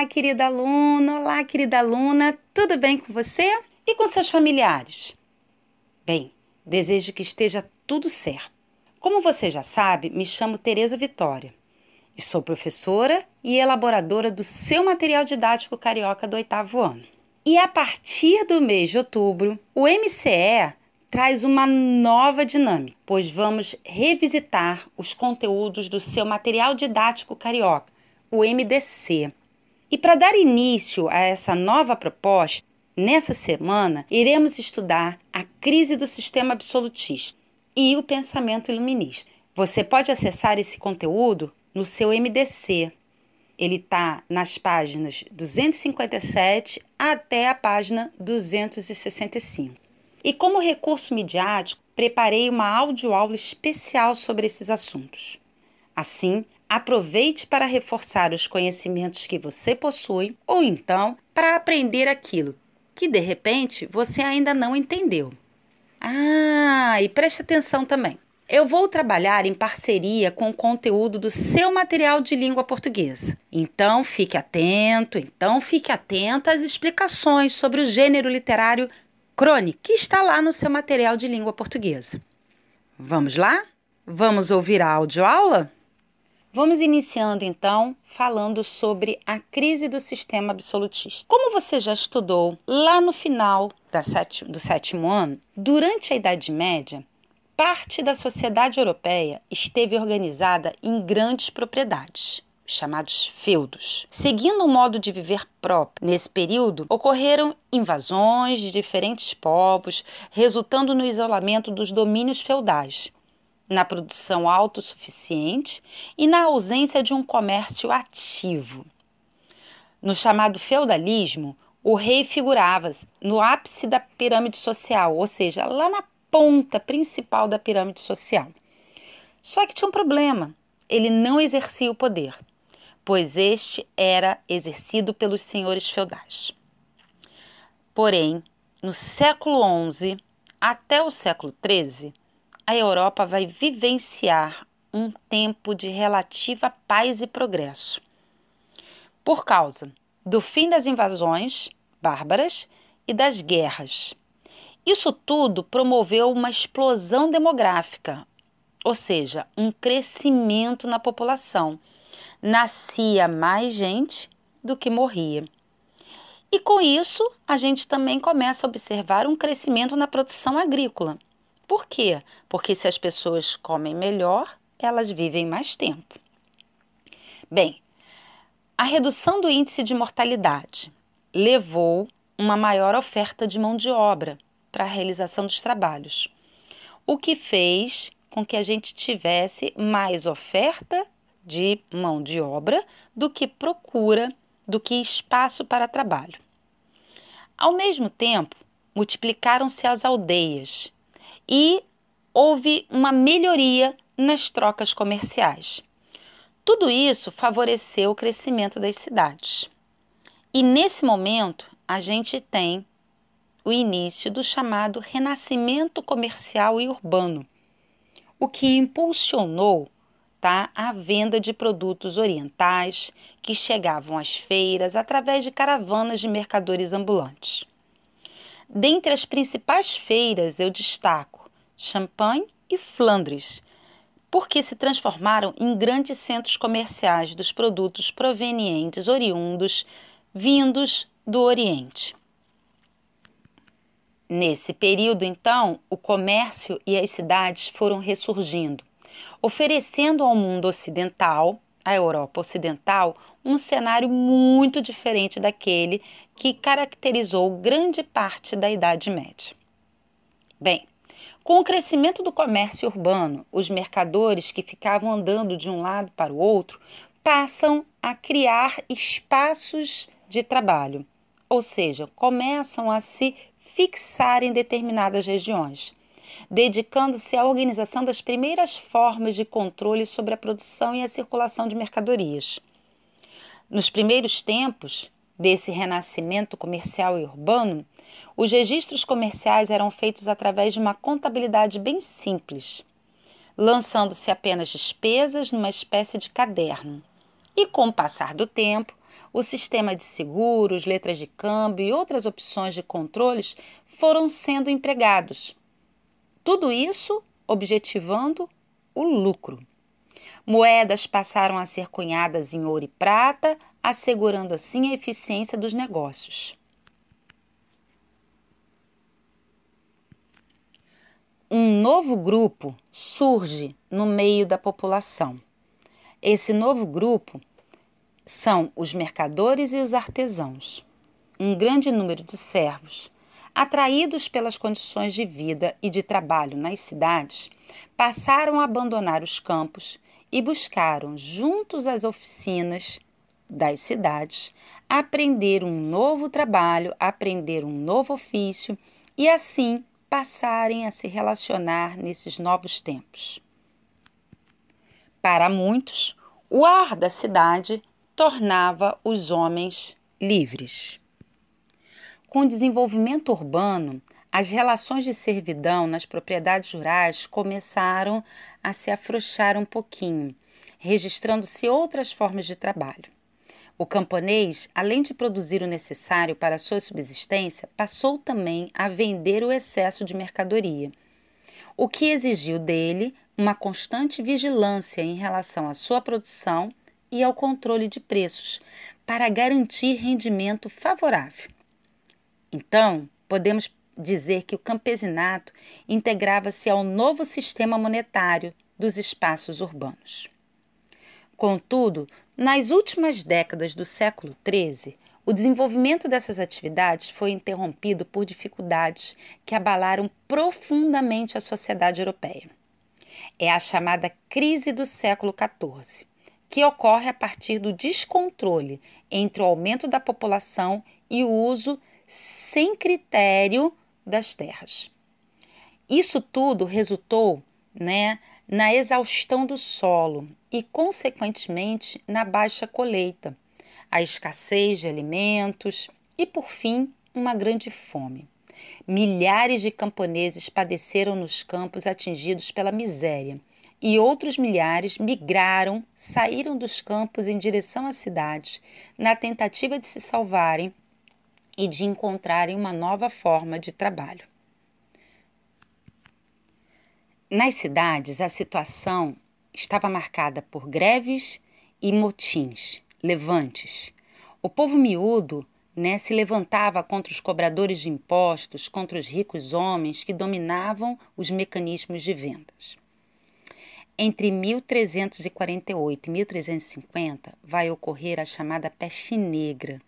Olá, querida aluna, olá, querida aluna, tudo bem com você e com seus familiares? Bem, desejo que esteja tudo certo. Como você já sabe, me chamo Tereza Vitória e sou professora e elaboradora do seu material didático carioca do oitavo ano. E a partir do mês de outubro, o MCE traz uma nova dinâmica, pois vamos revisitar os conteúdos do seu material didático carioca, o MDC. E para dar início a essa nova proposta, nessa semana iremos estudar a crise do sistema absolutista e o pensamento iluminista. Você pode acessar esse conteúdo no seu MDC. Ele está nas páginas 257 até a página 265. E como recurso midiático, preparei uma audioaula especial sobre esses assuntos. Assim, aproveite para reforçar os conhecimentos que você possui ou então para aprender aquilo que de repente você ainda não entendeu. Ah, e preste atenção também. Eu vou trabalhar em parceria com o conteúdo do seu material de língua portuguesa. Então fique atento, então fique atenta às explicações sobre o gênero literário crônica que está lá no seu material de língua portuguesa. Vamos lá? Vamos ouvir a audioaula? Vamos iniciando então falando sobre a crise do sistema absolutista. Como você já estudou lá no final do sétimo ano, durante a Idade Média, parte da sociedade europeia esteve organizada em grandes propriedades chamados feudos. Seguindo um modo de viver próprio, nesse período ocorreram invasões de diferentes povos, resultando no isolamento dos domínios feudais na produção autossuficiente e na ausência de um comércio ativo. No chamado feudalismo, o rei figurava no ápice da pirâmide social, ou seja, lá na ponta principal da pirâmide social. Só que tinha um problema: ele não exercia o poder, pois este era exercido pelos senhores feudais. Porém, no século XI até o século XIII, a Europa vai vivenciar um tempo de relativa paz e progresso. Por causa do fim das invasões bárbaras e das guerras. Isso tudo promoveu uma explosão demográfica, ou seja, um crescimento na população. Nascia mais gente do que morria. E com isso, a gente também começa a observar um crescimento na produção agrícola. Por quê? Porque se as pessoas comem melhor, elas vivem mais tempo. Bem, a redução do índice de mortalidade levou uma maior oferta de mão de obra para a realização dos trabalhos, o que fez com que a gente tivesse mais oferta de mão de obra do que procura, do que espaço para trabalho. Ao mesmo tempo, multiplicaram-se as aldeias e houve uma melhoria nas trocas comerciais. Tudo isso favoreceu o crescimento das cidades. E nesse momento, a gente tem o início do chamado renascimento comercial e urbano, o que impulsionou tá, a venda de produtos orientais que chegavam às feiras através de caravanas de mercadores ambulantes. Dentre as principais feiras, eu destaco Champagne e Flandres, porque se transformaram em grandes centros comerciais dos produtos provenientes oriundos vindos do Oriente. Nesse período, então, o comércio e as cidades foram ressurgindo, oferecendo ao mundo ocidental, à Europa Ocidental, um cenário muito diferente daquele que caracterizou grande parte da Idade Média. Bem, com o crescimento do comércio urbano, os mercadores que ficavam andando de um lado para o outro passam a criar espaços de trabalho, ou seja, começam a se fixar em determinadas regiões, dedicando-se à organização das primeiras formas de controle sobre a produção e a circulação de mercadorias. Nos primeiros tempos desse renascimento comercial e urbano, os registros comerciais eram feitos através de uma contabilidade bem simples, lançando-se apenas despesas numa espécie de caderno. E com o passar do tempo, o sistema de seguros, letras de câmbio e outras opções de controles foram sendo empregados. Tudo isso objetivando o lucro. Moedas passaram a ser cunhadas em ouro e prata, assegurando assim a eficiência dos negócios. Um novo grupo surge no meio da população. Esse novo grupo são os mercadores e os artesãos. Um grande número de servos, atraídos pelas condições de vida e de trabalho nas cidades, passaram a abandonar os campos e buscaram, juntos às oficinas das cidades, aprender um novo trabalho, aprender um novo ofício e assim passarem a se relacionar nesses novos tempos. Para muitos, o ar da cidade tornava os homens livres. Com o desenvolvimento urbano, as relações de servidão nas propriedades rurais começaram a se afrouxar um pouquinho, registrando-se outras formas de trabalho. O camponês, além de produzir o necessário para sua subsistência, passou também a vender o excesso de mercadoria, o que exigiu dele uma constante vigilância em relação à sua produção e ao controle de preços, para garantir rendimento favorável. Então, podemos dizer que o campesinato integrava-se ao novo sistema monetário dos espaços urbanos. Contudo, nas últimas décadas do século XIII, o desenvolvimento dessas atividades foi interrompido por dificuldades que abalaram profundamente a sociedade europeia. É a chamada crise do século XIV, que ocorre a partir do descontrole entre o aumento da população e o uso sem critério das terras. Isso tudo resultou né, na exaustão do solo e, consequentemente, na baixa colheita, a escassez de alimentos e, por fim, uma grande fome. Milhares de camponeses padeceram nos campos atingidos pela miséria e outros milhares migraram, saíram dos campos em direção às cidades, na tentativa de se salvarem e de encontrarem uma nova forma de trabalho. Nas cidades, a situação estava marcada por greves e motins, levantes. O povo miúdo né, se levantava contra os cobradores de impostos, contra os ricos homens que dominavam os mecanismos de vendas. Entre 1348 e 1350 vai ocorrer a chamada peste negra,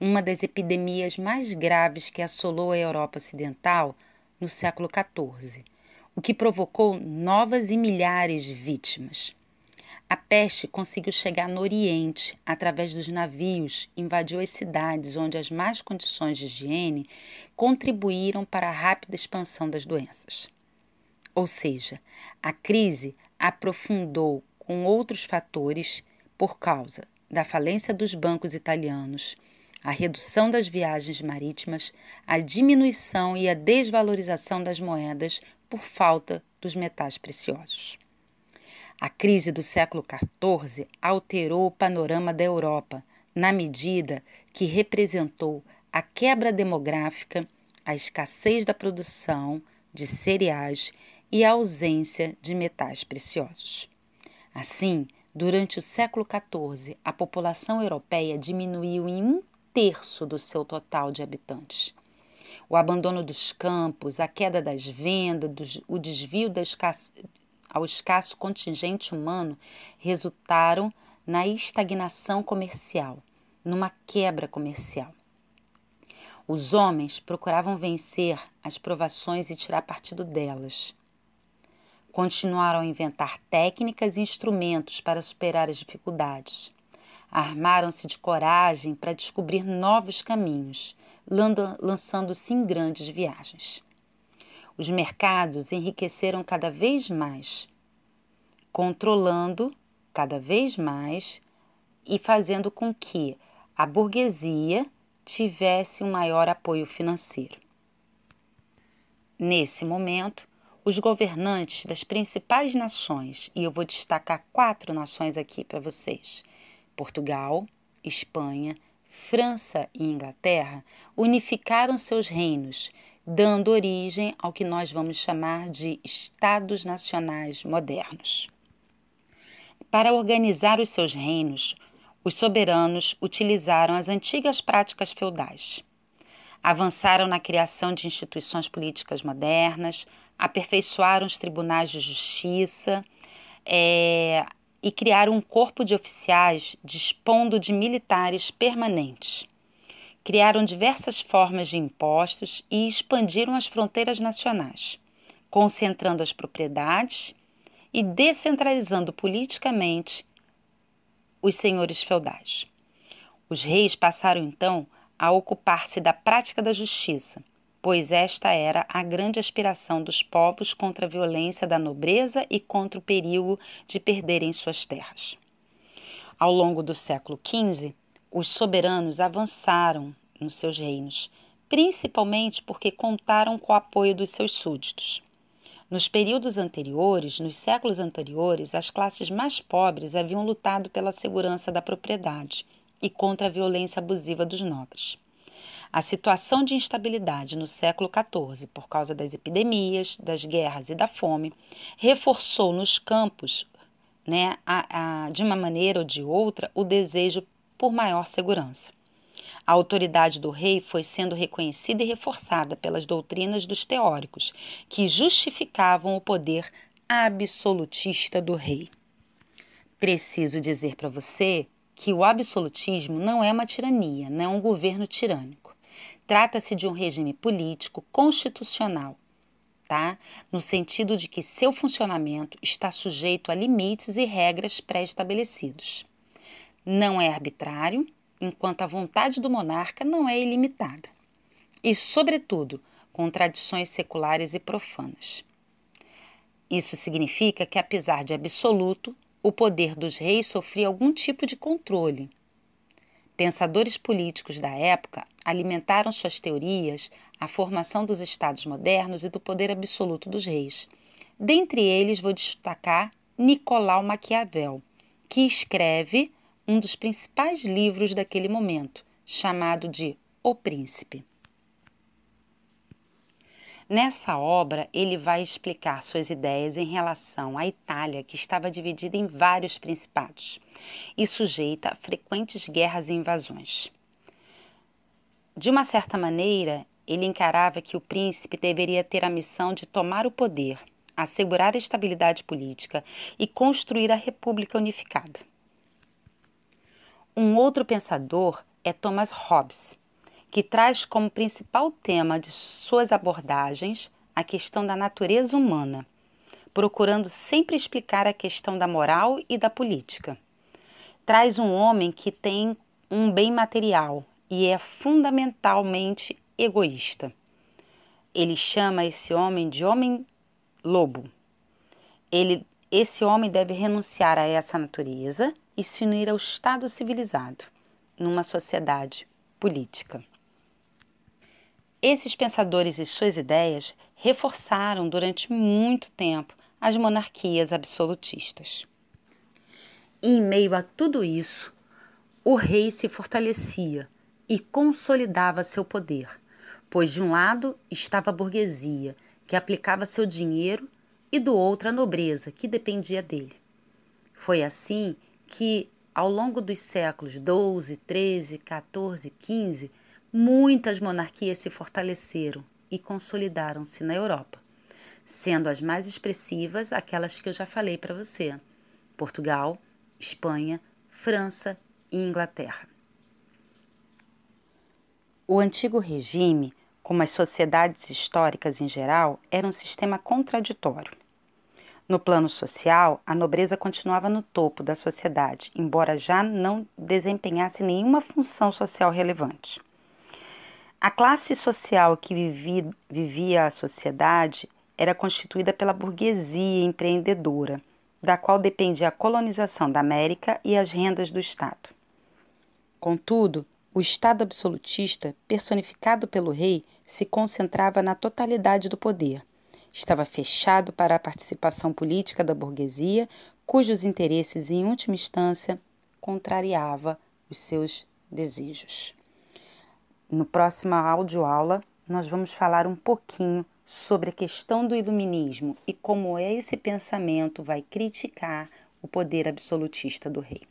uma das epidemias mais graves que assolou a Europa Ocidental no século XIV, o que provocou novas e milhares de vítimas. A peste conseguiu chegar no Oriente através dos navios, invadiu as cidades onde as más condições de higiene contribuíram para a rápida expansão das doenças. Ou seja, a crise aprofundou com outros fatores por causa da falência dos bancos italianos a redução das viagens marítimas, a diminuição e a desvalorização das moedas por falta dos metais preciosos. A crise do século XIV alterou o panorama da Europa, na medida que representou a quebra demográfica, a escassez da produção de cereais e a ausência de metais preciosos. Assim, durante o século XIV, a população europeia diminuiu em um terço do seu total de habitantes. O abandono dos campos, a queda das vendas, o desvio escasso, ao escasso contingente humano resultaram na estagnação comercial, numa quebra comercial. Os homens procuravam vencer as provações e tirar partido delas. Continuaram a inventar técnicas e instrumentos para superar as dificuldades. Armaram-se de coragem para descobrir novos caminhos, lançando-se em grandes viagens. Os mercados enriqueceram cada vez mais, controlando cada vez mais e fazendo com que a burguesia tivesse um maior apoio financeiro. Nesse momento, os governantes das principais nações, e eu vou destacar quatro nações aqui para vocês: Portugal, Espanha, França e Inglaterra unificaram seus reinos, dando origem ao que nós vamos chamar de Estados Nacionais modernos. Para organizar os seus reinos, os soberanos utilizaram as antigas práticas feudais. Avançaram na criação de instituições políticas modernas, aperfeiçoaram os tribunais de justiça é, e criaram um corpo de oficiais dispondo de militares permanentes. Criaram diversas formas de impostos e expandiram as fronteiras nacionais, concentrando as propriedades e descentralizando politicamente os senhores feudais. Os reis passaram então a ocupar-se da prática da justiça, pois esta era a grande aspiração dos povos contra a violência da nobreza e contra o perigo de perderem suas terras. Ao longo do século XV, os soberanos avançaram nos seus reinos, principalmente porque contaram com o apoio dos seus súditos. Nos períodos anteriores, nos séculos anteriores, as classes mais pobres haviam lutado pela segurança da propriedade e contra a violência abusiva dos nobres. A situação de instabilidade no século XIV, por causa das epidemias, das guerras e da fome, reforçou nos campos, né, a, a, de uma maneira ou de outra, o desejo por maior segurança. A autoridade do rei foi sendo reconhecida e reforçada pelas doutrinas dos teóricos, que justificavam o poder absolutista do rei. Preciso dizer para você que o absolutismo não é uma tirania, não é um governo tirânico. Trata-se de um regime político constitucional, tá? No sentido de que seu funcionamento está sujeito a limites e regras pré-estabelecidos. Não é arbitrário, enquanto a vontade do monarca não é ilimitada. E, sobretudo, com tradições seculares e profanas. Isso significa que, apesar de absoluto, o poder dos reis sofria algum tipo de controle. Pensadores políticos da época alimentaram suas teorias à formação dos estados modernos e do poder absoluto dos reis. Dentre eles, vou destacar Nicolau Maquiavel, que escreve um dos principais livros daquele momento, chamado de O Príncipe. Nessa obra, ele vai explicar suas ideias em relação à Itália, que estava dividida em vários principados e sujeita a frequentes guerras e invasões. De uma certa maneira, ele encarava que o príncipe deveria ter a missão de tomar o poder, assegurar a estabilidade política e construir a República Unificada. Um outro pensador é Thomas Hobbes, que traz como principal tema de suas abordagens a questão da natureza humana, procurando sempre explicar a questão da moral e da política. Traz um homem que tem um bem material e é fundamentalmente egoísta. Ele chama esse homem de homem lobo. Ele, esse homem deve renunciar a essa natureza e se unir ao Estado civilizado, numa sociedade política. Esses pensadores e suas ideias reforçaram durante muito tempo as monarquias absolutistas. Em meio a tudo isso, o rei se fortalecia e consolidava seu poder, pois de um lado estava a burguesia, que aplicava seu dinheiro, e do outro a nobreza, que dependia dele. Foi assim que, ao longo dos séculos XII, XIII, XIV, XV, muitas monarquias se fortaleceram e consolidaram-se na Europa, sendo as mais expressivas aquelas que eu já falei para você: Portugal, Espanha, França e Inglaterra. O antigo regime, como as sociedades históricas em geral, era um sistema contraditório. No plano social, a nobreza continuava no topo da sociedade, embora já não desempenhasse nenhuma função social relevante. A classe social que vivia, vivia a sociedade era constituída pela burguesia empreendedora, da qual dependia a colonização da América e as rendas do Estado. Contudo, o Estado absolutista, personificado pelo rei, se concentrava na totalidade do poder estava fechado para a participação política da burguesia, cujos interesses, em última instância, contrariava os seus desejos. No próximo aula, nós vamos falar um pouquinho sobre a questão do iluminismo e como esse pensamento vai criticar o poder absolutista do rei.